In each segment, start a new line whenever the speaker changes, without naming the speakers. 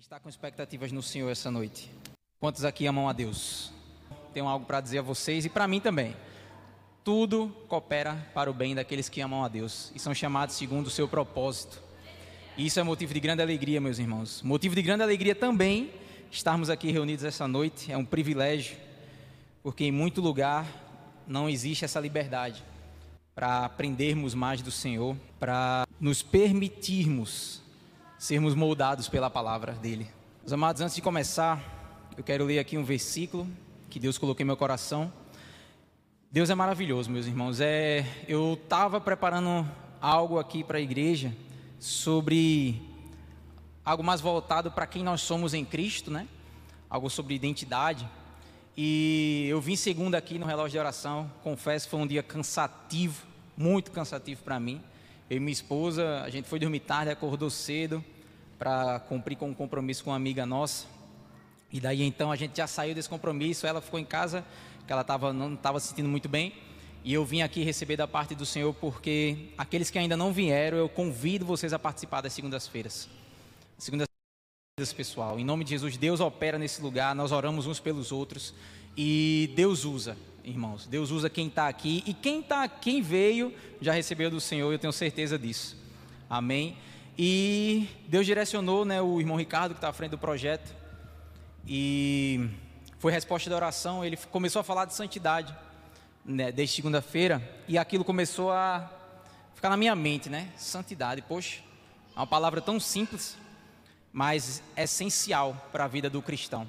está com expectativas no Senhor essa noite? Quantos aqui amam a Deus? Tenho algo para dizer a vocês e para mim também. Tudo coopera para o bem daqueles que amam a Deus e são chamados segundo o seu propósito. E isso é motivo de grande alegria, meus irmãos. Motivo de grande alegria também estarmos aqui reunidos essa noite. É um privilégio, porque em muito lugar não existe essa liberdade para aprendermos mais do Senhor, para nos permitirmos sermos moldados pela palavra dele. Meus amados, antes de começar, eu quero ler aqui um versículo que Deus colocou em meu coração. Deus é maravilhoso, meus irmãos. É, eu estava preparando algo aqui para a igreja sobre algo mais voltado para quem nós somos em Cristo, né? Algo sobre identidade. E eu vim segunda aqui no relógio de oração. Confesso, foi um dia cansativo, muito cansativo para mim. Eu e minha esposa, a gente foi dormir tarde, acordou cedo para cumprir com um compromisso com uma amiga nossa. E daí então a gente já saiu desse compromisso, ela ficou em casa, que ela tava, não estava se sentindo muito bem. E eu vim aqui receber da parte do Senhor, porque aqueles que ainda não vieram, eu convido vocês a participar das segundas-feiras. Segundas-feiras, pessoal. Em nome de Jesus, Deus opera nesse lugar, nós oramos uns pelos outros. E Deus usa irmãos. Deus usa quem está aqui e quem tá, quem veio já recebeu do Senhor, eu tenho certeza disso. Amém. E Deus direcionou, né, o irmão Ricardo que está à frente do projeto e foi resposta da oração. Ele começou a falar de santidade né, desde segunda-feira e aquilo começou a ficar na minha mente, né? Santidade, poxa, é uma palavra tão simples, mas essencial para a vida do cristão.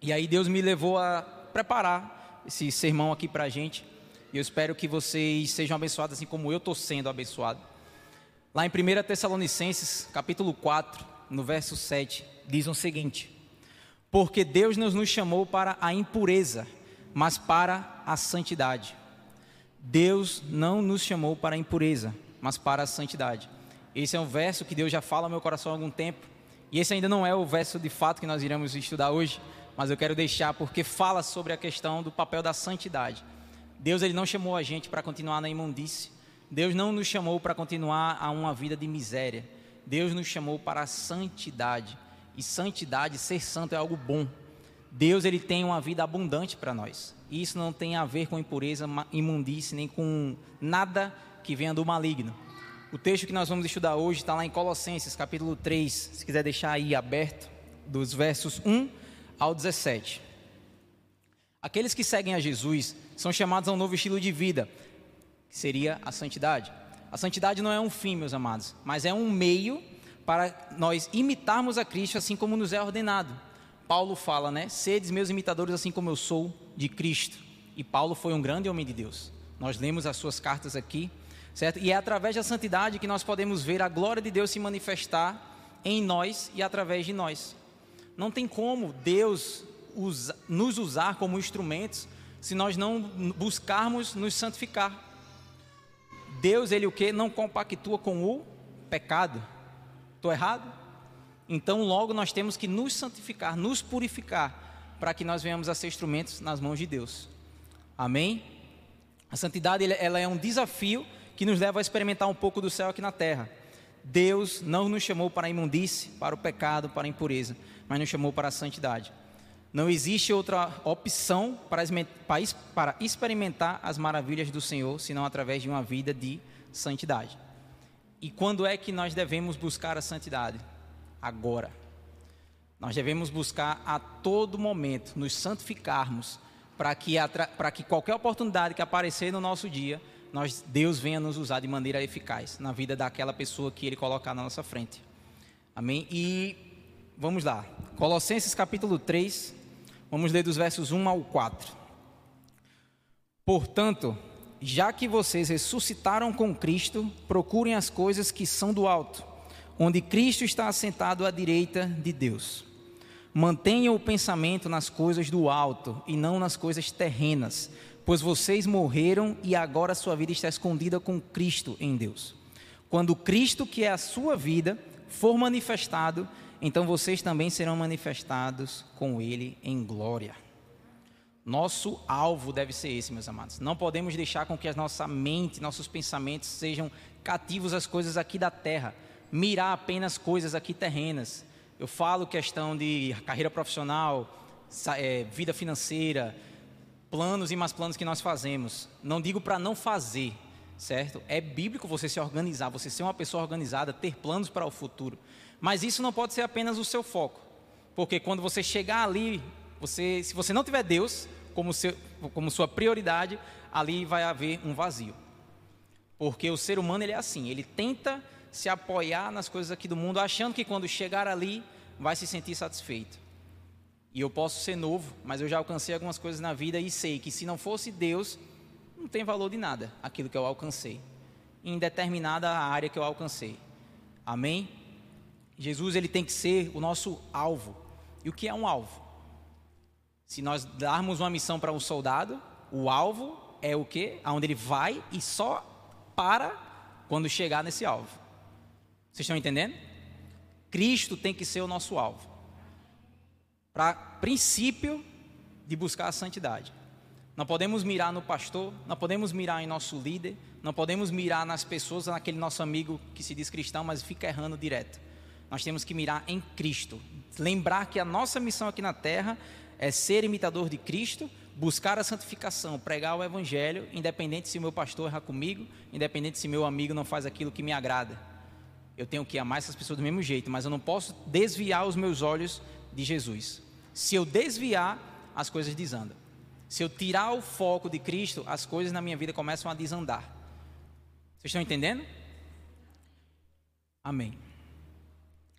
E aí Deus me levou a preparar esse sermão aqui para a gente. E eu espero que vocês sejam abençoados assim como eu estou sendo abençoado. Lá em 1 Tessalonicenses, capítulo 4, no verso 7, diz o seguinte: Porque Deus não nos chamou para a impureza, mas para a santidade. Deus não nos chamou para a impureza, mas para a santidade. Esse é um verso que Deus já fala no meu coração há algum tempo. E esse ainda não é o verso de fato que nós iremos estudar hoje, mas eu quero deixar porque fala sobre a questão do papel da santidade. Deus ele não chamou a gente para continuar na imundície. Deus não nos chamou para continuar a uma vida de miséria. Deus nos chamou para a santidade. E santidade, ser santo é algo bom. Deus ele tem uma vida abundante para nós. E isso não tem a ver com impureza, imundície, nem com nada que venha do maligno. O texto que nós vamos estudar hoje está lá em Colossenses, capítulo 3, se quiser deixar aí aberto, dos versos 1 ao 17. Aqueles que seguem a Jesus são chamados a um novo estilo de vida, que seria a santidade. A santidade não é um fim, meus amados, mas é um meio para nós imitarmos a Cristo assim como nos é ordenado. Paulo fala, né? Sedes meus imitadores assim como eu sou de Cristo. E Paulo foi um grande homem de Deus. Nós lemos as suas cartas aqui, certo? E é através da santidade que nós podemos ver a glória de Deus se manifestar em nós e através de nós. Não tem como Deus nos usar como instrumentos se nós não buscarmos nos santificar. Deus, ele o que? Não compactua com o pecado. Estou errado? Então, logo nós temos que nos santificar, nos purificar, para que nós venhamos a ser instrumentos nas mãos de Deus. Amém? A santidade ela é um desafio que nos leva a experimentar um pouco do céu aqui na terra. Deus não nos chamou para a imundície, para o pecado, para a impureza, mas nos chamou para a santidade. Não existe outra opção para, experimentar as maravilhas do Senhor, senão através de uma vida de santidade. E quando é que nós devemos buscar a santidade? Agora. Nós devemos buscar a todo momento, nos santificarmos, para que, para que qualquer oportunidade que aparecer no nosso dia, nós, Deus venha nos usar de maneira eficaz na vida daquela pessoa que Ele colocar na nossa frente. Amém? E vamos lá. Colossenses capítulo 3, vamos ler dos versos 1 ao 4. Portanto, já que vocês ressuscitaram com Cristo, procurem as coisas que são do alto, onde Cristo está assentado à direita de Deus. Mantenham o pensamento nas coisas do alto e não nas coisas terrenas pois vocês morreram e agora sua vida está escondida com Cristo em Deus. Quando Cristo, que é a sua vida, for manifestado, então vocês também serão manifestados com Ele em glória. Nosso alvo deve ser esse, meus amados. Não podemos deixar com que a nossa mente, nossos pensamentos sejam cativos às coisas aqui da terra, mirar apenas coisas aqui terrenas, Eu falo questão de carreira profissional, é, vida financeira, planos e mais planos que nós fazemos. Não digo para não fazer, certo? É bíblico você se organizar, você ser uma pessoa organizada, ter planos para o futuro. Mas isso não pode ser apenas o seu foco. Porque quando você chegar ali, você, se você não tiver Deus como, seu, como sua prioridade, ali vai haver um vazio. Porque o ser humano ele é assim, ele tenta se apoiar nas coisas aqui do mundo, achando que quando chegar ali vai se sentir satisfeito. E eu posso ser novo, mas eu já alcancei algumas coisas na vida e sei que se não fosse Deus, não tem valor de nada aquilo que eu alcancei, em determinada área que eu alcancei. Amém? Jesus ele tem que ser o nosso alvo. E o que é um alvo? Se nós darmos uma missão para um soldado, o alvo é o que? Aonde ele vai e só para quando chegar nesse alvo. Vocês estão entendendo? Cristo tem que ser o nosso alvo para princípio de buscar a santidade. Não podemos mirar no pastor, não podemos mirar em nosso líder, não podemos mirar nas pessoas, naquele nosso amigo que se diz cristão, mas fica errando direto. Nós temos que mirar em Cristo. Lembrar que a nossa missão aqui na terra é ser imitador de Cristo, buscar a santificação, pregar o evangelho, independente se o meu pastor erra comigo, independente se meu amigo não faz aquilo que me agrada. Eu tenho que amar essas pessoas do mesmo jeito, mas eu não posso desviar os meus olhos de Jesus. Se eu desviar, as coisas desandam. Se eu tirar o foco de Cristo, as coisas na minha vida começam a desandar. Vocês estão entendendo? Amém.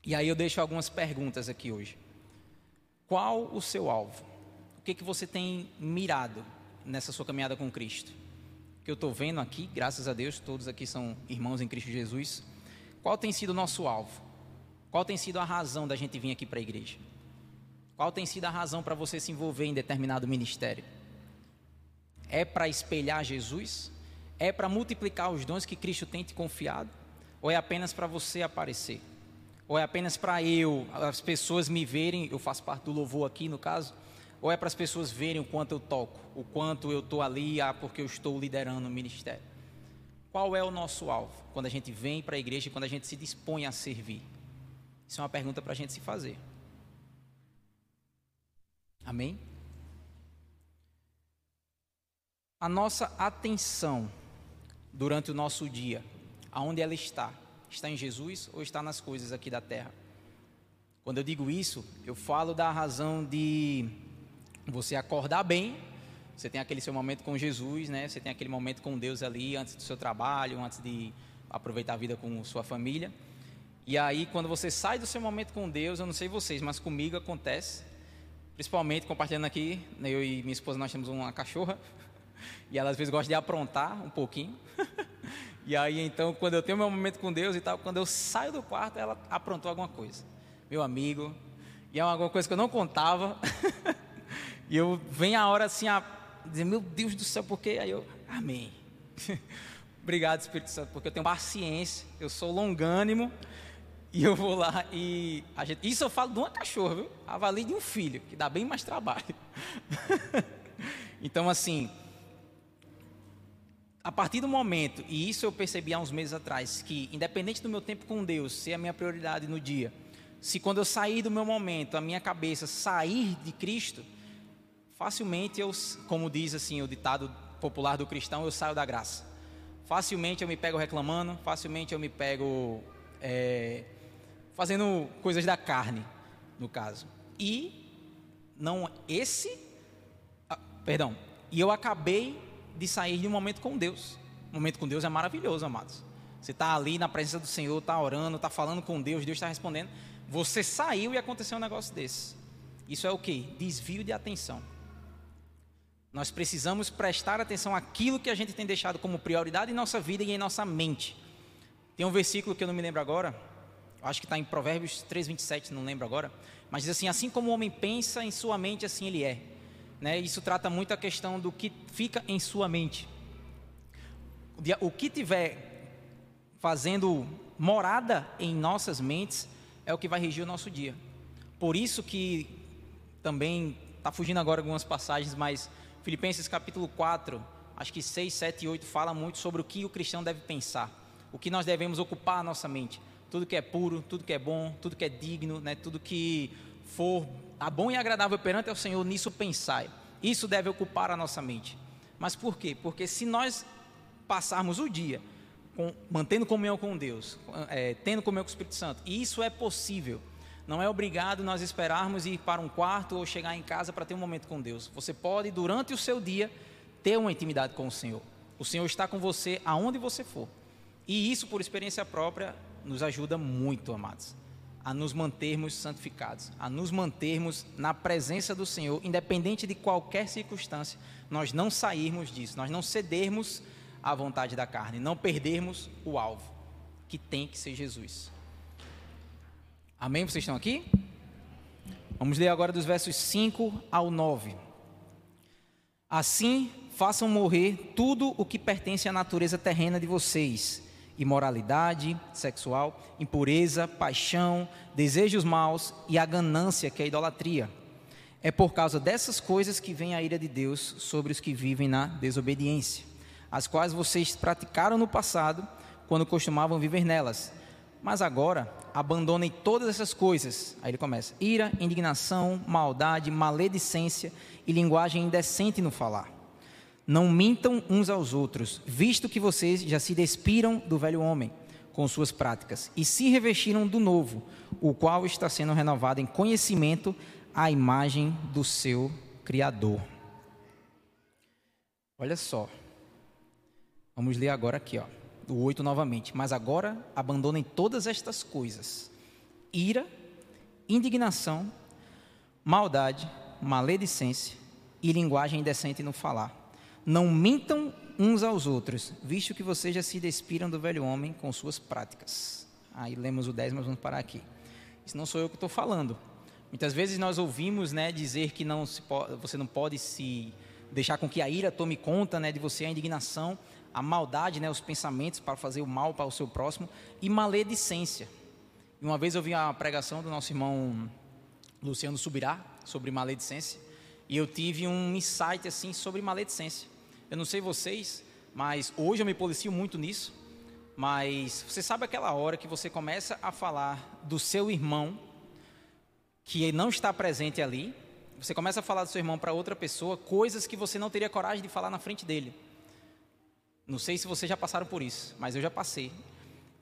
E aí eu deixo algumas perguntas aqui hoje. Qual o seu alvo? O que, que você tem mirado nessa sua caminhada com Cristo? Que eu estou vendo aqui, graças a Deus, todos aqui são irmãos em Cristo Jesus. Qual tem sido o nosso alvo? Qual tem sido a razão da gente vir aqui para a igreja? Qual tem sido a razão para você se envolver em determinado ministério? É para espelhar Jesus? É para multiplicar os dons que Cristo tem te confiado? Ou é apenas para você aparecer? Ou é apenas para eu, as pessoas me verem, eu faço parte do louvor aqui no caso, ou é para as pessoas verem o quanto eu toco, o quanto eu estou ali, ah, porque eu estou liderando o ministério? Qual é o nosso alvo quando a gente vem para a igreja e quando a gente se dispõe a servir? Isso é uma pergunta para a gente se fazer. Amém? A nossa atenção durante o nosso dia, aonde ela está? Está em Jesus ou está nas coisas aqui da terra? Quando eu digo isso, eu falo da razão de você acordar bem, você tem aquele seu momento com Jesus, né? Você tem aquele momento com Deus ali antes do seu trabalho, antes de aproveitar a vida com sua família. E aí, quando você sai do seu momento com Deus, eu não sei vocês, mas comigo acontece Principalmente compartilhando aqui, né, eu e minha esposa nós temos uma cachorra e ela às vezes gosta de aprontar um pouquinho. e aí então, quando eu tenho meu momento com Deus e tal, quando eu saio do quarto, ela aprontou alguma coisa. Meu amigo, e é alguma coisa que eu não contava. e eu venho a hora assim a dizer, meu Deus do céu, porque aí eu, amém. Obrigado, Espírito Santo, porque eu tenho paciência, eu sou longânimo e eu vou lá e. Gente, isso eu falo de uma cachorra, viu? Avalie de um filho, que dá bem mais trabalho. então, assim. A partir do momento, e isso eu percebi há uns meses atrás, que independente do meu tempo com Deus ser a minha prioridade no dia, se quando eu sair do meu momento, a minha cabeça sair de Cristo, facilmente eu, como diz assim o ditado popular do cristão, eu saio da graça. Facilmente eu me pego reclamando, facilmente eu me pego é, fazendo coisas da carne, no caso. E não esse, ah, perdão, e eu acabei de sair de um momento com Deus. O momento com Deus é maravilhoso, amados. Você está ali na presença do Senhor, está orando, está falando com Deus, Deus está respondendo. Você saiu e aconteceu um negócio desse. Isso é o que? Desvio de atenção. Nós precisamos prestar atenção àquilo que a gente tem deixado como prioridade em nossa vida e em nossa mente. Tem um versículo que eu não me lembro agora, acho que está em Provérbios 3,27, não lembro agora, mas diz assim: assim como o homem pensa em sua mente, assim ele é. Né? Isso trata muito a questão do que fica em sua mente. O que tiver fazendo morada em nossas mentes é o que vai regir o nosso dia. Por isso que também está fugindo agora algumas passagens, mas Filipenses capítulo 4, acho que 6, 7 e 8 fala muito sobre o que o cristão deve pensar, o que nós devemos ocupar a nossa mente tudo que é puro, tudo que é bom, tudo que é digno, né, tudo que for a bom e agradável perante ao Senhor, nisso pensai. Isso deve ocupar a nossa mente. Mas por quê? Porque se nós passarmos o dia com, mantendo comunhão com Deus, é, tendo comunhão com o Espírito Santo, e isso é possível, não é obrigado nós esperarmos ir para um quarto ou chegar em casa para ter um momento com Deus. Você pode, durante o seu dia, ter uma intimidade com o Senhor. O Senhor está com você aonde você for. E isso, por experiência própria, nos ajuda muito, amados, a nos mantermos santificados, a nos mantermos na presença do Senhor, independente de qualquer circunstância, nós não sairmos disso, nós não cedermos à vontade da carne, não perdermos o alvo, que tem que ser Jesus. Amém? Vocês estão aqui? Vamos ler agora dos versos 5 ao 9. Assim, façam morrer tudo o que pertence à natureza terrena de vocês: imoralidade sexual, impureza, paixão, desejos maus e a ganância, que é a idolatria. É por causa dessas coisas que vem a ira de Deus sobre os que vivem na desobediência, as quais vocês praticaram no passado, quando costumavam viver nelas. Mas agora abandonem todas essas coisas. Aí ele começa: ira, indignação, maldade, maledicência e linguagem indecente no falar. Não mintam uns aos outros, visto que vocês já se despiram do velho homem com suas práticas e se revestiram do novo, o qual está sendo renovado em conhecimento à imagem do seu Criador. Olha só. Vamos ler agora aqui, ó o 8 novamente. Mas agora abandonem todas estas coisas: ira, indignação, maldade, maledicência e linguagem indecente no falar. Não mintam uns aos outros, visto que vocês já se despiram do velho homem com suas práticas. Aí lemos o 10, mas vamos parar aqui. Isso não sou eu que estou falando. Muitas vezes nós ouvimos né, dizer que não pode, você não pode se deixar com que a ira tome conta né, de você, a indignação a maldade, né, os pensamentos para fazer o mal para o seu próximo e maledicência. Uma vez eu vi a pregação do nosso irmão Luciano Subirá sobre maledicência e eu tive um insight assim sobre maledicência. Eu não sei vocês, mas hoje eu me policio muito nisso. Mas você sabe aquela hora que você começa a falar do seu irmão que não está presente ali, você começa a falar do seu irmão para outra pessoa, coisas que você não teria coragem de falar na frente dele. Não sei se vocês já passaram por isso, mas eu já passei.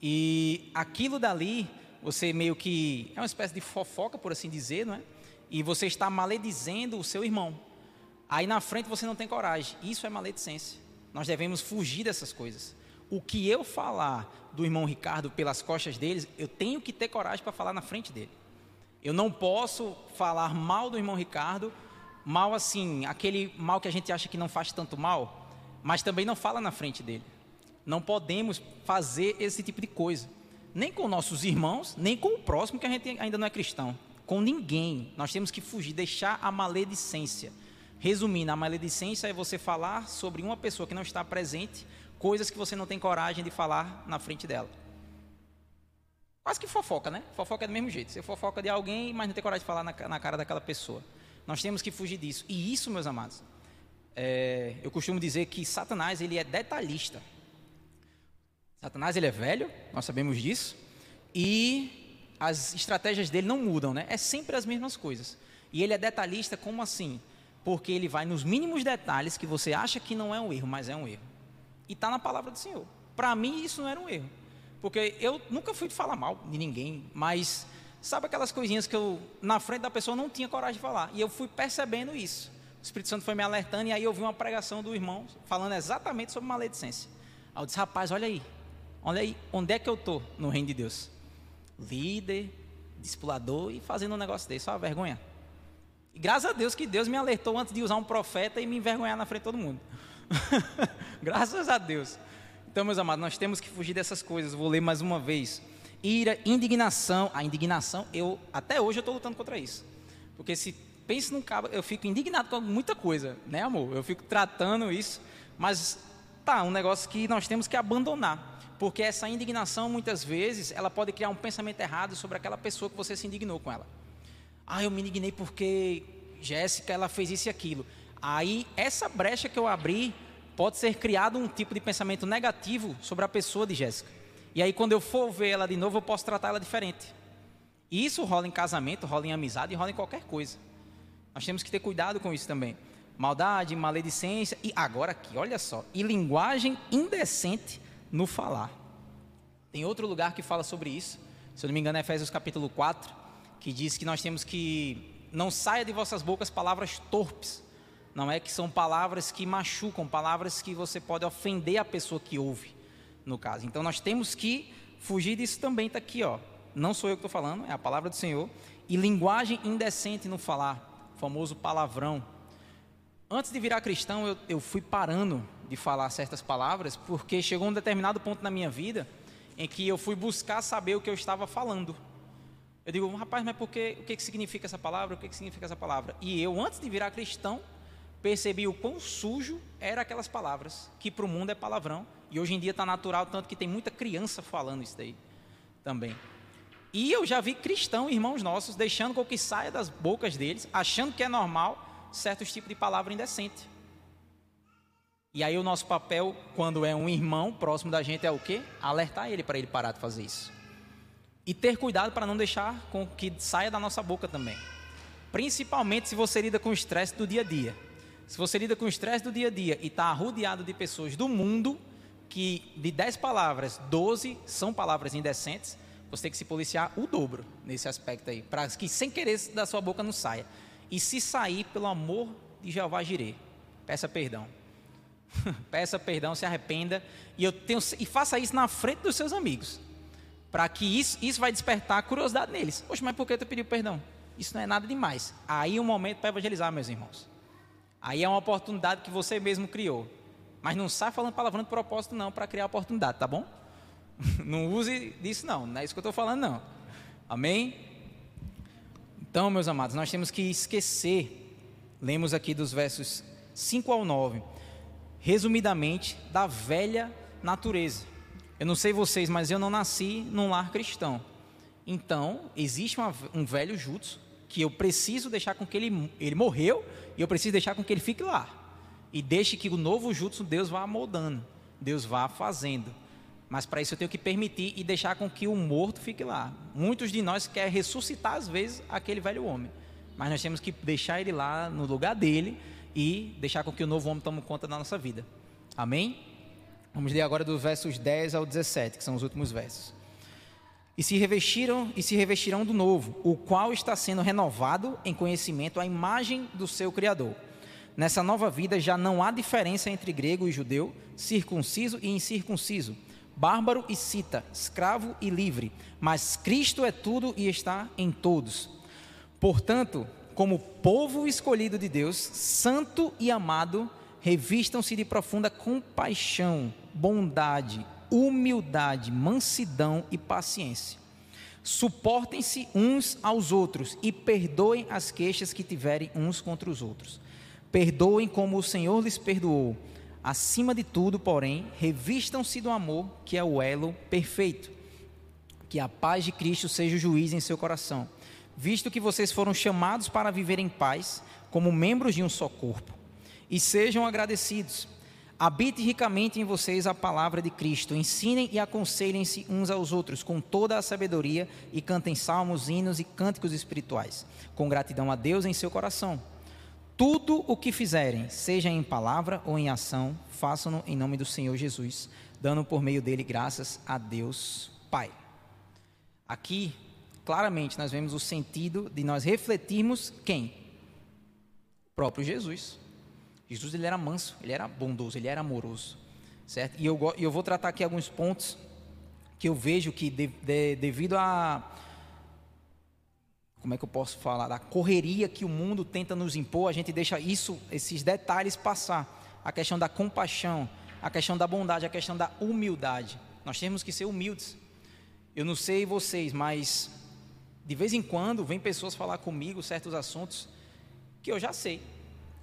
E aquilo dali, você meio que. É uma espécie de fofoca, por assim dizer, não é? E você está maledizendo o seu irmão. Aí na frente você não tem coragem. Isso é maledicência. Nós devemos fugir dessas coisas. O que eu falar do irmão Ricardo pelas costas deles, eu tenho que ter coragem para falar na frente dele. Eu não posso falar mal do irmão Ricardo, mal assim, aquele mal que a gente acha que não faz tanto mal, mas também não fala na frente dele. Não podemos fazer esse tipo de coisa, nem com nossos irmãos, nem com o próximo que a gente ainda não é cristão. Com ninguém. Nós temos que fugir, deixar a maledicência. Resumindo, a maledicência é você falar sobre uma pessoa que não está presente, coisas que você não tem coragem de falar na frente dela. Quase que fofoca, né? Fofoca é do mesmo jeito. Você fofoca de alguém, mas não tem coragem de falar na, na cara daquela pessoa. Nós temos que fugir disso. E isso, meus amados, é, eu costumo dizer que Satanás ele é detalhista. Satanás ele é velho, nós sabemos disso, e as estratégias dele não mudam, né? É sempre as mesmas coisas. E ele é detalhista como assim? Porque ele vai nos mínimos detalhes que você acha que não é um erro, mas é um erro. E está na palavra do Senhor. Para mim isso não era um erro, porque eu nunca fui de falar mal de ninguém, mas sabe aquelas coisinhas que eu na frente da pessoa não tinha coragem de falar, e eu fui percebendo isso. O Espírito Santo foi me alertando e aí eu vi uma pregação do irmão falando exatamente sobre maledicência. Aí eu disse, rapaz, olha aí, olha aí, onde é que eu estou no reino de Deus? Líder, discipulador e fazendo um negócio desse, só vergonha. E graças a Deus que Deus me alertou antes de usar um profeta e me envergonhar na frente de todo mundo. graças a Deus. Então, meus amados, nós temos que fugir dessas coisas. Vou ler mais uma vez. Ira, indignação. A indignação, eu até hoje eu estou lutando contra isso. Porque se pense num cabo, eu fico indignado com muita coisa, né, amor? Eu fico tratando isso, mas tá, um negócio que nós temos que abandonar, porque essa indignação muitas vezes ela pode criar um pensamento errado sobre aquela pessoa que você se indignou com ela. Ah, eu me indignei porque Jéssica ela fez isso e aquilo. Aí essa brecha que eu abri pode ser criado um tipo de pensamento negativo sobre a pessoa de Jéssica. E aí, quando eu for ver ela de novo, eu posso tratar ela diferente. E isso rola em casamento, rola em amizade rola em qualquer coisa. Nós temos que ter cuidado com isso também. Maldade, maledicência e agora aqui, olha só, e linguagem indecente no falar. Tem outro lugar que fala sobre isso, se eu não me engano é Efésios capítulo 4, que diz que nós temos que não saia de vossas bocas palavras torpes. Não é que são palavras que machucam, palavras que você pode ofender a pessoa que ouve, no caso. Então nós temos que fugir disso também, está aqui, ó. Não sou eu que estou falando, é a palavra do Senhor. E linguagem indecente no falar, famoso palavrão. Antes de virar cristão, eu, eu fui parando de falar certas palavras, porque chegou um determinado ponto na minha vida em que eu fui buscar saber o que eu estava falando. Eu digo, rapaz, mas por que, o que, que significa essa palavra? O que, que significa essa palavra? E eu, antes de virar cristão, percebi o quão sujo eram aquelas palavras, que para o mundo é palavrão, e hoje em dia está natural, tanto que tem muita criança falando isso daí também. E eu já vi cristão, irmãos nossos, deixando com que saia das bocas deles, achando que é normal certos tipos de palavra indecente. E aí o nosso papel, quando é um irmão próximo da gente, é o quê? Alertar ele para ele parar de fazer isso. E ter cuidado para não deixar com que saia da nossa boca também. Principalmente se você lida com o estresse do dia a dia. Se você lida com o estresse do dia a dia e está rodeado de pessoas do mundo que de 10 palavras, 12 são palavras indecentes, você tem que se policiar o dobro nesse aspecto aí, para que sem querer da sua boca não saia. E se sair, pelo amor de Jeová Jirê, peça perdão. peça perdão, se arrependa e eu tenho e faça isso na frente dos seus amigos, para que isso, isso vai despertar a curiosidade neles. Poxa, mas por que tu pediu perdão? Isso não é nada demais. Aí é um momento para evangelizar, meus irmãos. Aí é uma oportunidade que você mesmo criou. Mas não sai falando palavrão de propósito não para criar oportunidade, tá bom? Não use disso, não. Não é isso que eu estou falando, não. Amém? Então, meus amados, nós temos que esquecer, lemos aqui dos versos 5 ao 9, resumidamente, da velha natureza. Eu não sei vocês, mas eu não nasci num lar cristão. Então, existe uma, um velho jutsu que eu preciso deixar com que ele, ele morreu e eu preciso deixar com que ele fique lá. E deixe que o novo jutsu Deus vá moldando, Deus vá fazendo. Mas para isso eu tenho que permitir e deixar com que o morto fique lá. Muitos de nós querem ressuscitar, às vezes, aquele velho homem. Mas nós temos que deixar ele lá no lugar dele e deixar com que o novo homem tome conta da nossa vida. Amém? Vamos ler agora dos versos 10 ao 17, que são os últimos versos. E se revestiram e se revestirão do novo, o qual está sendo renovado em conhecimento à imagem do seu Criador. Nessa nova vida já não há diferença entre grego e judeu, circunciso e incircunciso bárbaro e cita, escravo e livre, mas Cristo é tudo e está em todos. Portanto, como povo escolhido de Deus, santo e amado, revistam-se de profunda compaixão, bondade, humildade, mansidão e paciência. Suportem-se uns aos outros e perdoem as queixas que tiverem uns contra os outros. Perdoem como o Senhor lhes perdoou. Acima de tudo, porém, revistam-se do amor, que é o elo perfeito. Que a paz de Cristo seja o juiz em seu coração, visto que vocês foram chamados para viver em paz, como membros de um só corpo. E sejam agradecidos. Habite ricamente em vocês a palavra de Cristo. Ensinem e aconselhem-se uns aos outros com toda a sabedoria e cantem salmos, hinos e cânticos espirituais, com gratidão a Deus em seu coração tudo o que fizerem, seja em palavra ou em ação, façam-no em nome do Senhor Jesus, dando por meio dele graças a Deus Pai. Aqui, claramente, nós vemos o sentido de nós refletirmos quem? O próprio Jesus. Jesus ele era manso, ele era bondoso, ele era amoroso, certo? E eu, eu vou tratar aqui alguns pontos que eu vejo que de, de, devido a como é que eu posso falar, da correria que o mundo tenta nos impor, a gente deixa isso, esses detalhes passar. A questão da compaixão, a questão da bondade, a questão da humildade. Nós temos que ser humildes. Eu não sei vocês, mas de vez em quando vem pessoas falar comigo certos assuntos que eu já sei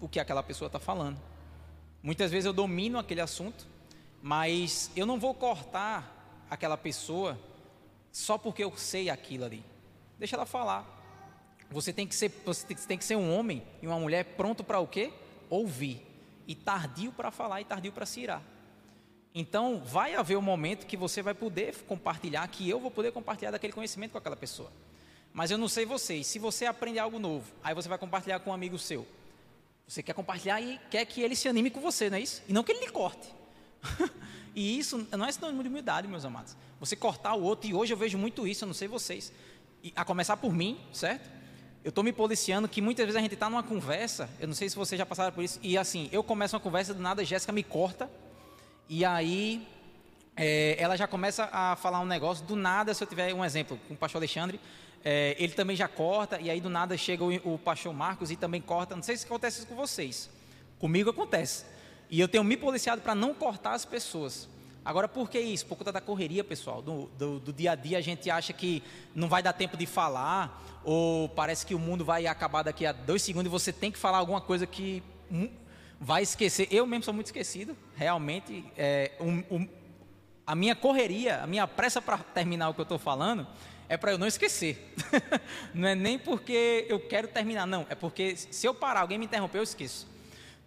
o que aquela pessoa está falando. Muitas vezes eu domino aquele assunto, mas eu não vou cortar aquela pessoa só porque eu sei aquilo ali. Deixa ela falar. Você tem que ser, você tem que ser um homem e uma mulher pronto para o quê? Ouvir. E tardio para falar e tardio para se irar. Então, vai haver um momento que você vai poder compartilhar, que eu vou poder compartilhar daquele conhecimento com aquela pessoa. Mas eu não sei vocês, se você aprende algo novo, aí você vai compartilhar com um amigo seu. Você quer compartilhar e quer que ele se anime com você, não é isso? E não que ele lhe corte. e isso não é sinônimo de humildade, meus amados. Você cortar o outro, e hoje eu vejo muito isso, eu não sei vocês. E, a começar por mim, certo? Eu estou me policiando que muitas vezes a gente está numa conversa, eu não sei se vocês já passaram por isso, e assim, eu começo uma conversa, do nada a Jéssica me corta, e aí é, ela já começa a falar um negócio, do nada, se eu tiver um exemplo, com o pastor Alexandre, é, ele também já corta, e aí do nada chega o, o pastor Marcos e também corta. Não sei se acontece isso com vocês. Comigo acontece. E eu tenho me policiado para não cortar as pessoas. Agora, por que isso? Por conta da correria, pessoal. Do, do, do, dia a dia, a gente acha que não vai dar tempo de falar, ou parece que o mundo vai acabar daqui a dois segundos e você tem que falar alguma coisa que vai esquecer. Eu mesmo sou muito esquecido, realmente. É, um, um, a minha correria, a minha pressa para terminar o que eu estou falando, é para eu não esquecer. não é nem porque eu quero terminar, não. É porque se eu parar, alguém me interromper, eu esqueço.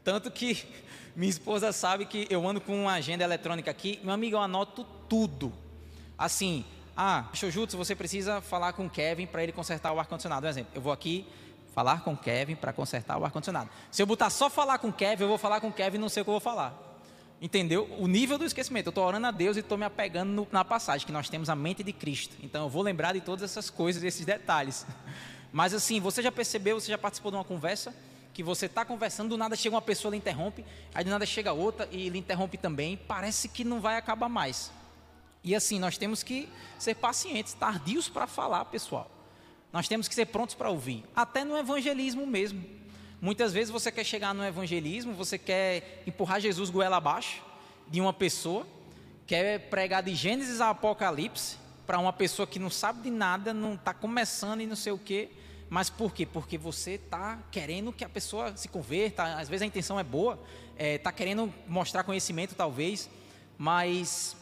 Tanto que minha esposa sabe que eu ando com uma agenda eletrônica aqui. Meu amigo, eu anoto tudo. Assim, ah, Shojutsu, você precisa falar com o Kevin para ele consertar o ar-condicionado. Um exemplo, eu vou aqui falar com o Kevin para consertar o ar-condicionado. Se eu botar só falar com o Kevin, eu vou falar com o Kevin e não sei o que eu vou falar. Entendeu? O nível do esquecimento. Eu estou orando a Deus e estou me apegando no, na passagem, que nós temos a mente de Cristo. Então eu vou lembrar de todas essas coisas, desses detalhes. Mas assim, você já percebeu, você já participou de uma conversa, que você está conversando, do nada chega uma pessoa, lhe interrompe, aí do nada chega outra e lhe interrompe também. Parece que não vai acabar mais. E assim, nós temos que ser pacientes, tardios para falar, pessoal. Nós temos que ser prontos para ouvir, até no evangelismo mesmo. Muitas vezes você quer chegar no evangelismo, você quer empurrar Jesus goela abaixo de uma pessoa, quer pregar de Gênesis a Apocalipse para uma pessoa que não sabe de nada, não está começando e não sei o quê. Mas por quê? Porque você está querendo que a pessoa se converta, às vezes a intenção é boa, está é, tá querendo mostrar conhecimento talvez, mas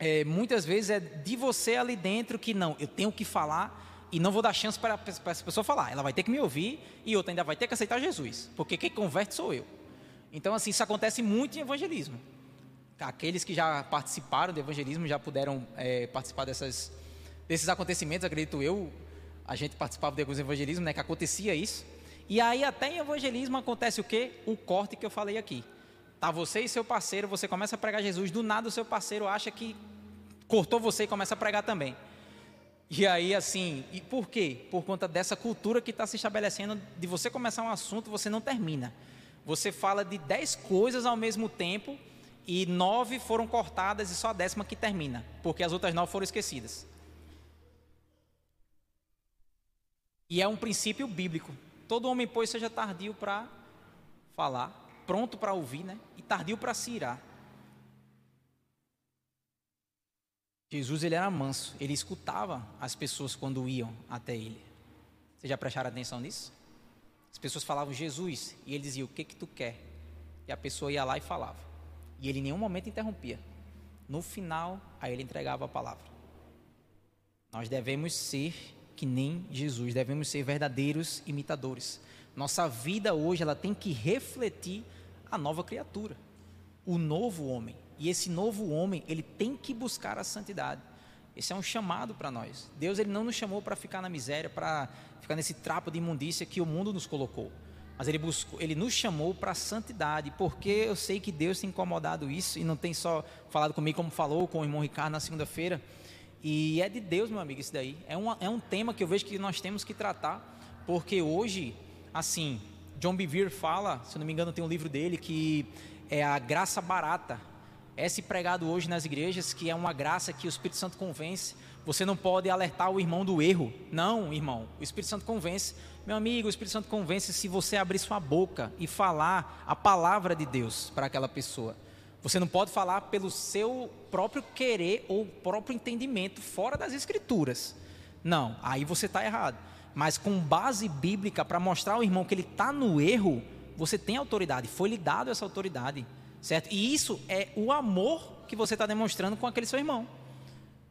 é, muitas vezes é de você ali dentro que não, eu tenho que falar e não vou dar chance para essa pessoa falar. Ela vai ter que me ouvir e outra ainda vai ter que aceitar Jesus, porque quem converte sou eu. Então, assim, isso acontece muito em evangelismo. Aqueles que já participaram do evangelismo já puderam é, participar dessas, desses acontecimentos, acredito eu. A gente participava de alguns evangelismos, né, que acontecia isso. E aí, até em evangelismo, acontece o quê? O corte que eu falei aqui. Tá você e seu parceiro, você começa a pregar Jesus, do nada o seu parceiro acha que cortou você e começa a pregar também. E aí, assim, e por quê? Por conta dessa cultura que está se estabelecendo de você começar um assunto você não termina. Você fala de dez coisas ao mesmo tempo e nove foram cortadas e só a décima que termina, porque as outras nove foram esquecidas. E é um princípio bíblico. Todo homem, pois, seja tardio para falar, pronto para ouvir, né? E tardio para se irar. Jesus ele era manso, ele escutava as pessoas quando iam até ele. Vocês já prestaram atenção nisso? As pessoas falavam Jesus e ele dizia: O que que tu quer? E a pessoa ia lá e falava. E ele em nenhum momento interrompia. No final, aí ele entregava a palavra. Nós devemos ser que nem Jesus, devemos ser verdadeiros imitadores. Nossa vida hoje ela tem que refletir a nova criatura, o novo homem. E esse novo homem, ele tem que buscar a santidade. Esse é um chamado para nós. Deus ele não nos chamou para ficar na miséria, para ficar nesse trapo de imundícia que o mundo nos colocou. Mas ele buscou, ele nos chamou para a santidade, porque eu sei que Deus tem incomodado isso e não tem só falado comigo como falou com o irmão Ricardo na segunda-feira. E é de Deus, meu amigo, isso daí. É um, é um tema que eu vejo que nós temos que tratar, porque hoje, assim, John Bevere fala, se não me engano, tem um livro dele que é a graça barata é se pregado hoje nas igrejas que é uma graça que o Espírito Santo convence. Você não pode alertar o irmão do erro. Não, irmão. O Espírito Santo convence. Meu amigo, o Espírito Santo convence se você abrir sua boca e falar a palavra de Deus para aquela pessoa. Você não pode falar pelo seu próprio querer ou próprio entendimento fora das Escrituras. Não, aí você está errado. Mas com base bíblica para mostrar ao irmão que ele está no erro, você tem autoridade. Foi lhe dado essa autoridade. Certo? E isso é o amor que você está demonstrando com aquele seu irmão.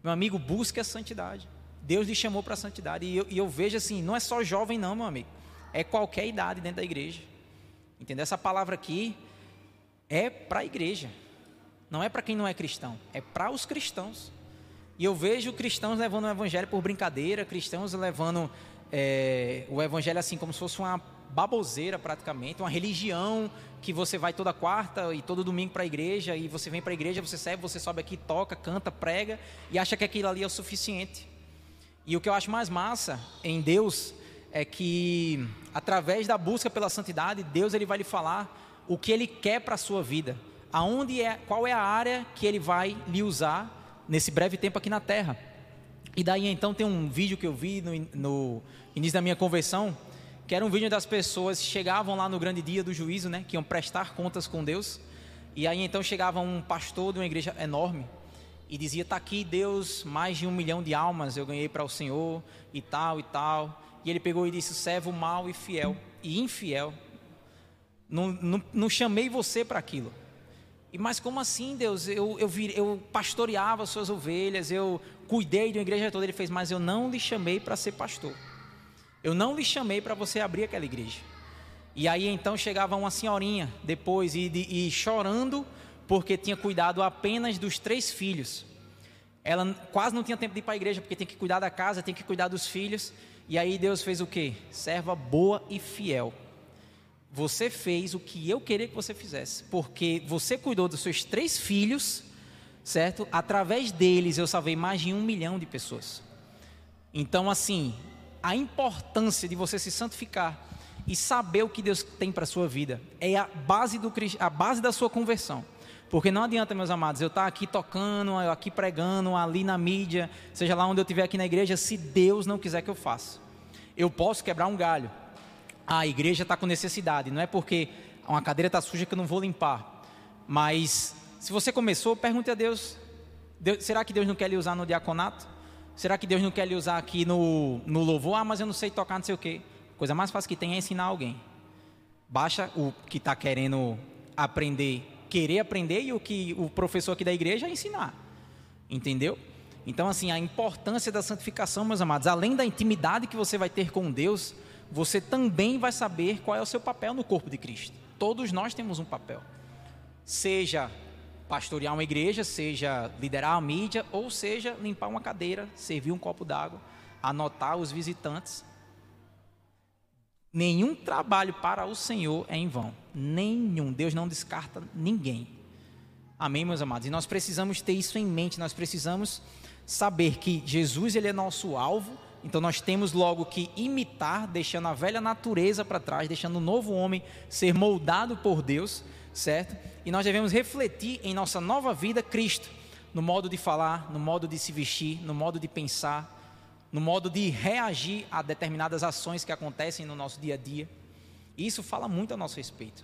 Meu amigo, busque a santidade. Deus lhe chamou para a santidade. E eu, e eu, vejo assim, não é só jovem, não, meu amigo. É qualquer idade dentro da igreja. Entendeu? Essa palavra aqui é para a igreja. Não é para quem não é cristão, é para os cristãos. E eu vejo cristãos levando o evangelho por brincadeira, cristãos levando é, o evangelho assim como se fosse uma baboseira praticamente, uma religião que você vai toda quarta e todo domingo para a igreja e você vem para a igreja, você serve, você sobe aqui, toca, canta, prega e acha que aquilo ali é o suficiente. E o que eu acho mais massa em Deus é que através da busca pela santidade, Deus ele vai lhe falar o que ele quer para a sua vida aonde é, qual é a área que ele vai lhe usar nesse breve tempo aqui na Terra. E daí então tem um vídeo que eu vi no, no início da minha conversão, que era um vídeo das pessoas chegavam lá no grande dia do juízo, né, que iam prestar contas com Deus. E aí então chegava um pastor de uma igreja enorme e dizia: "Tá aqui Deus, mais de um milhão de almas eu ganhei para o Senhor e tal e tal". E ele pegou e disse: "Servo mau e fiel e infiel, não, não, não chamei você para aquilo. E mas como assim, Deus? Eu, eu, vir, eu pastoreava as suas ovelhas, eu cuidei de uma igreja toda. Ele fez, mas eu não lhe chamei para ser pastor. Eu não lhe chamei para você abrir aquela igreja. E aí então chegava uma senhorinha depois e, e chorando porque tinha cuidado apenas dos três filhos. Ela quase não tinha tempo de ir para a igreja porque tem que cuidar da casa, tem que cuidar dos filhos. E aí Deus fez o quê? Serva boa e fiel você fez o que eu queria que você fizesse, porque você cuidou dos seus três filhos, certo? Através deles eu salvei mais de um milhão de pessoas. Então, assim, a importância de você se santificar e saber o que Deus tem para a sua vida é a base, do, a base da sua conversão. Porque não adianta, meus amados, eu estar aqui tocando, eu aqui pregando, ali na mídia, seja lá onde eu estiver aqui na igreja, se Deus não quiser que eu faça. Eu posso quebrar um galho, a igreja está com necessidade, não é porque uma cadeira está suja que eu não vou limpar. Mas se você começou, pergunte a Deus, Deus, será que Deus não quer lhe usar no diaconato? Será que Deus não quer lhe usar aqui no, no louvor? Ah, mas eu não sei tocar, não sei o quê. A coisa mais fácil que tem é ensinar alguém. Baixa o que está querendo aprender, querer aprender, e o que o professor aqui da igreja é ensinar. Entendeu? Então, assim, a importância da santificação, meus amados, além da intimidade que você vai ter com Deus, você também vai saber qual é o seu papel no corpo de Cristo. Todos nós temos um papel. Seja pastorear uma igreja, seja liderar a mídia, ou seja limpar uma cadeira, servir um copo d'água, anotar os visitantes. Nenhum trabalho para o Senhor é em vão. Nenhum. Deus não descarta ninguém. Amém, meus amados? E nós precisamos ter isso em mente. Nós precisamos saber que Jesus ele é nosso alvo então nós temos logo que imitar, deixando a velha natureza para trás, deixando o novo homem ser moldado por Deus, certo? E nós devemos refletir em nossa nova vida Cristo, no modo de falar, no modo de se vestir, no modo de pensar, no modo de reagir a determinadas ações que acontecem no nosso dia a dia. E isso fala muito a nosso respeito.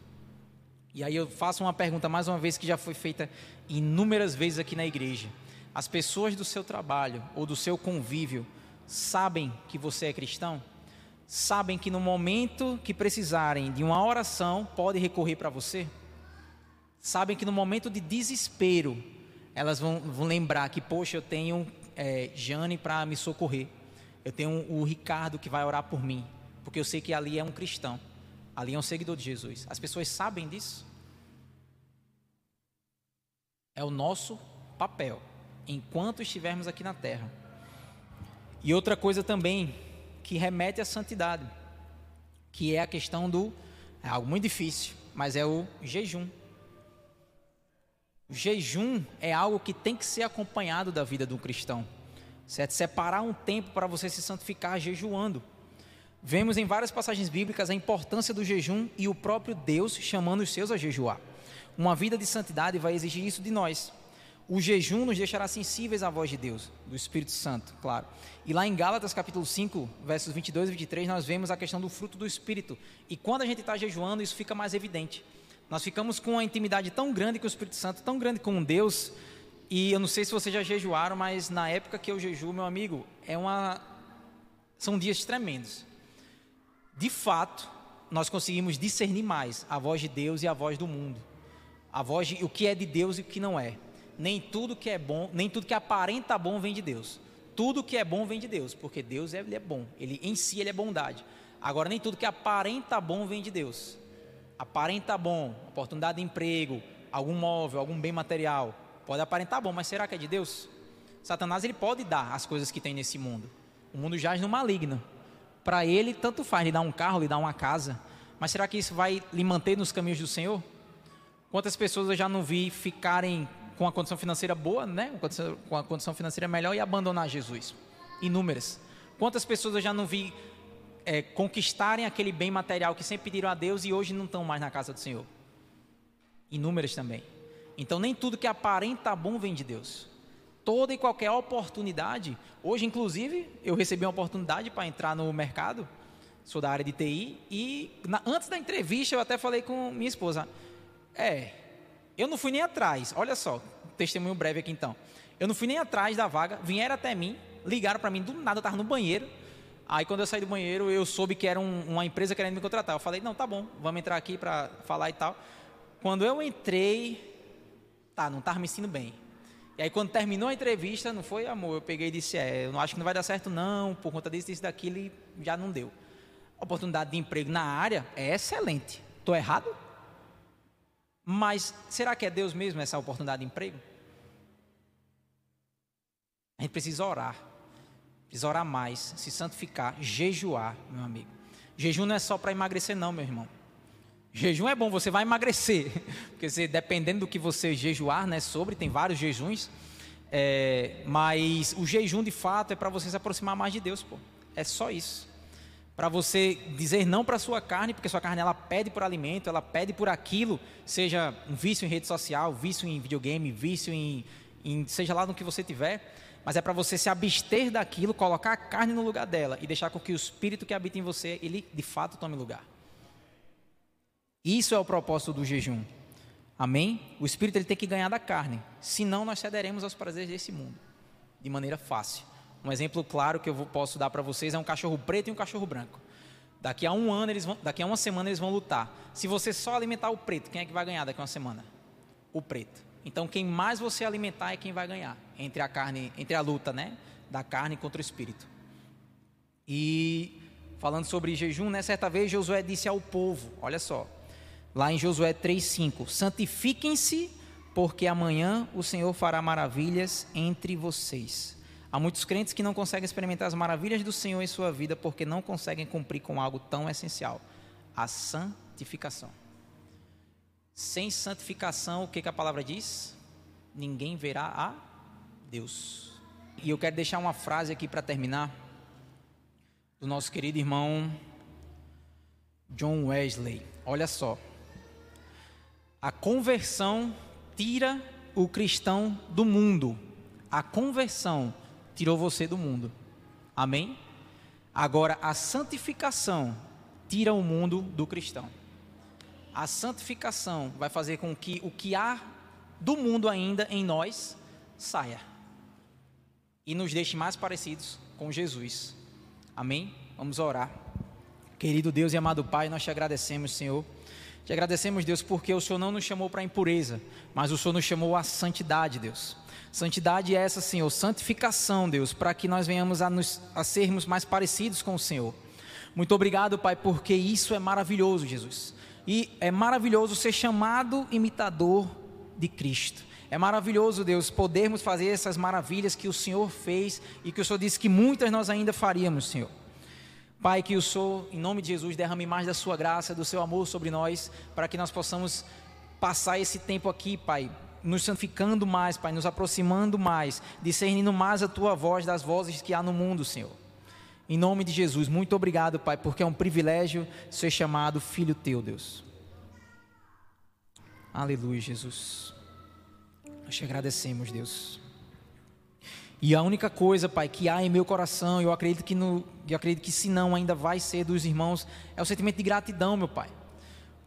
E aí eu faço uma pergunta mais uma vez que já foi feita inúmeras vezes aqui na igreja. As pessoas do seu trabalho ou do seu convívio sabem que você é cristão, sabem que no momento que precisarem de uma oração, pode recorrer para você, sabem que no momento de desespero, elas vão, vão lembrar que, poxa, eu tenho é, Jane para me socorrer, eu tenho o Ricardo que vai orar por mim, porque eu sei que ali é um cristão, ali é um seguidor de Jesus. As pessoas sabem disso? É o nosso papel, enquanto estivermos aqui na terra e outra coisa também que remete à santidade, que é a questão do é algo muito difícil, mas é o jejum. O jejum é algo que tem que ser acompanhado da vida do cristão. Certo? Separar um tempo para você se santificar jejuando. Vemos em várias passagens bíblicas a importância do jejum e o próprio Deus chamando os seus a jejuar. Uma vida de santidade vai exigir isso de nós. O jejum nos deixará sensíveis à voz de Deus, do Espírito Santo, claro. E lá em Gálatas capítulo 5, versos 22 e 23, nós vemos a questão do fruto do Espírito. E quando a gente está jejuando, isso fica mais evidente. Nós ficamos com uma intimidade tão grande com o Espírito Santo, tão grande com Deus. E eu não sei se vocês já jejuaram, mas na época que eu jejuo, meu amigo, é uma são dias tremendos. De fato, nós conseguimos discernir mais a voz de Deus e a voz do mundo. A voz de o que é de Deus e o que não é nem tudo que é bom, nem tudo que aparenta bom vem de Deus. Tudo que é bom vem de Deus, porque Deus é, ele é bom, ele em si ele é bondade. Agora nem tudo que aparenta bom vem de Deus. Aparenta bom, oportunidade de emprego, algum móvel, algum bem material, pode aparentar bom, mas será que é de Deus? Satanás ele pode dar as coisas que tem nesse mundo. O mundo jaz no maligno. Para ele, tanto faz lhe dar um carro, lhe dar uma casa. Mas será que isso vai lhe manter nos caminhos do Senhor? Quantas pessoas eu já não vi ficarem com a condição financeira boa, né? Com a condição financeira melhor e abandonar Jesus? Inúmeras. Quantas pessoas eu já não vi é, conquistarem aquele bem material que sempre pediram a Deus e hoje não estão mais na casa do Senhor? Inúmeras também. Então, nem tudo que aparenta bom vem de Deus. Toda e qualquer oportunidade, hoje, inclusive, eu recebi uma oportunidade para entrar no mercado, sou da área de TI, e na, antes da entrevista eu até falei com minha esposa: é, eu não fui nem atrás, olha só, testemunho breve aqui então. Eu não fui nem atrás da vaga, vieram até mim, ligaram para mim, do nada eu estava no banheiro. Aí quando eu saí do banheiro, eu soube que era um, uma empresa querendo me contratar. Eu falei, não, tá bom, vamos entrar aqui para falar e tal. Quando eu entrei, tá, não estava me sentindo bem. E aí quando terminou a entrevista, não foi amor, eu peguei e disse, é, eu não acho que não vai dar certo não, por conta disso, disso, daquilo, e já não deu. A oportunidade de emprego na área é excelente. Estou errado? Mas será que é Deus mesmo essa oportunidade de emprego? A gente precisa orar. Precisa orar mais, se santificar, jejuar, meu amigo. Jejum não é só para emagrecer, não, meu irmão. Jejum é bom, você vai emagrecer, porque você, dependendo do que você jejuar, né, sobre, tem vários jejuns, é, mas o jejum de fato é para você se aproximar mais de Deus, pô. É só isso. Para você dizer não para sua carne, porque sua carne ela pede por alimento, ela pede por aquilo, seja um vício em rede social, vício em videogame, vício em, em seja lá no que você tiver, mas é para você se abster daquilo, colocar a carne no lugar dela e deixar com que o espírito que habita em você, ele de fato tome lugar. Isso é o propósito do jejum. Amém? O espírito ele tem que ganhar da carne, senão nós cederemos aos prazeres desse mundo, de maneira fácil. Um exemplo claro que eu posso dar para vocês é um cachorro preto e um cachorro branco. Daqui a um ano eles vão, daqui a uma semana eles vão lutar. Se você só alimentar o preto, quem é que vai ganhar daqui a uma semana? O preto. Então quem mais você alimentar é quem vai ganhar entre a carne, entre a luta, né, da carne contra o espírito. E falando sobre jejum, né, certa vez Josué disse ao povo, olha só, lá em Josué 3:5, santifiquem-se, porque amanhã o Senhor fará maravilhas entre vocês. Há muitos crentes que não conseguem experimentar as maravilhas do Senhor em sua vida porque não conseguem cumprir com algo tão essencial, a santificação. Sem santificação, o que, que a palavra diz? Ninguém verá a Deus. E eu quero deixar uma frase aqui para terminar, do nosso querido irmão John Wesley. Olha só. A conversão tira o cristão do mundo. A conversão tirou você do mundo. Amém? Agora, a santificação tira o mundo do cristão. A santificação vai fazer com que o que há do mundo ainda em nós saia e nos deixe mais parecidos com Jesus. Amém? Vamos orar. Querido Deus e amado Pai, nós te agradecemos, Senhor. Te agradecemos, Deus, porque o Senhor não nos chamou para a impureza, mas o Senhor nos chamou à santidade, Deus. Santidade é essa, Senhor, santificação, Deus, para que nós venhamos a, nos, a sermos mais parecidos com o Senhor. Muito obrigado, Pai, porque isso é maravilhoso, Jesus. E é maravilhoso ser chamado imitador de Cristo. É maravilhoso, Deus, podermos fazer essas maravilhas que o Senhor fez e que o Senhor disse que muitas nós ainda faríamos, Senhor. Pai, que o Senhor, em nome de Jesus, derrame mais da sua graça, do seu amor sobre nós, para que nós possamos passar esse tempo aqui, Pai, nos santificando mais, Pai, nos aproximando mais, discernindo mais a tua voz das vozes que há no mundo, Senhor. Em nome de Jesus, muito obrigado, Pai, porque é um privilégio ser chamado filho teu, Deus. Aleluia, Jesus. Nós te agradecemos, Deus. E a única coisa, Pai, que há em meu coração, eu acredito que no, eu acredito que se não ainda vai ser dos irmãos, é o sentimento de gratidão, meu Pai.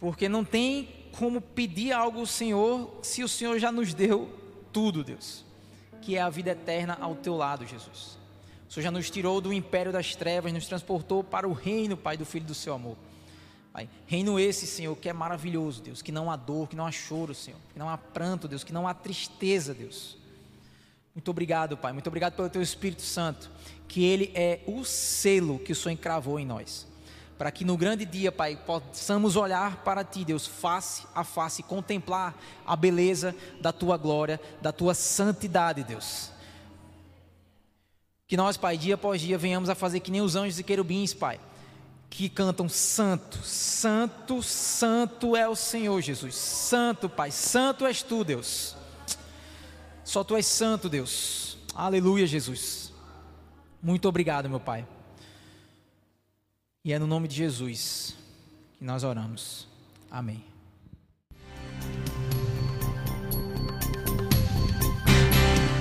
Porque não tem como pedir algo ao Senhor se o Senhor já nos deu tudo, Deus. Que é a vida eterna ao teu lado, Jesus. O Senhor já nos tirou do império das trevas, nos transportou para o reino, Pai, do Filho do seu amor. Pai, reino esse, Senhor, que é maravilhoso, Deus, que não há dor, que não há choro, Senhor, que não há pranto, Deus, que não há tristeza, Deus. Muito obrigado, Pai, muito obrigado pelo Teu Espírito Santo, que Ele é o selo que o Senhor encravou em nós. para que no grande dia, Pai, possamos olhar para Ti, Deus, face a face, contemplar a beleza da Tua glória, da Tua santidade, Deus. Que nós, Pai, dia após dia venhamos a fazer que nem os anjos e querubins, Pai, que cantam santo, santo, santo é o Senhor Jesus. Santo, Pai, santo és tu, Deus. Só tu és santo, Deus. Aleluia, Jesus. Muito obrigado, meu Pai. E é no nome de Jesus que nós oramos. Amém.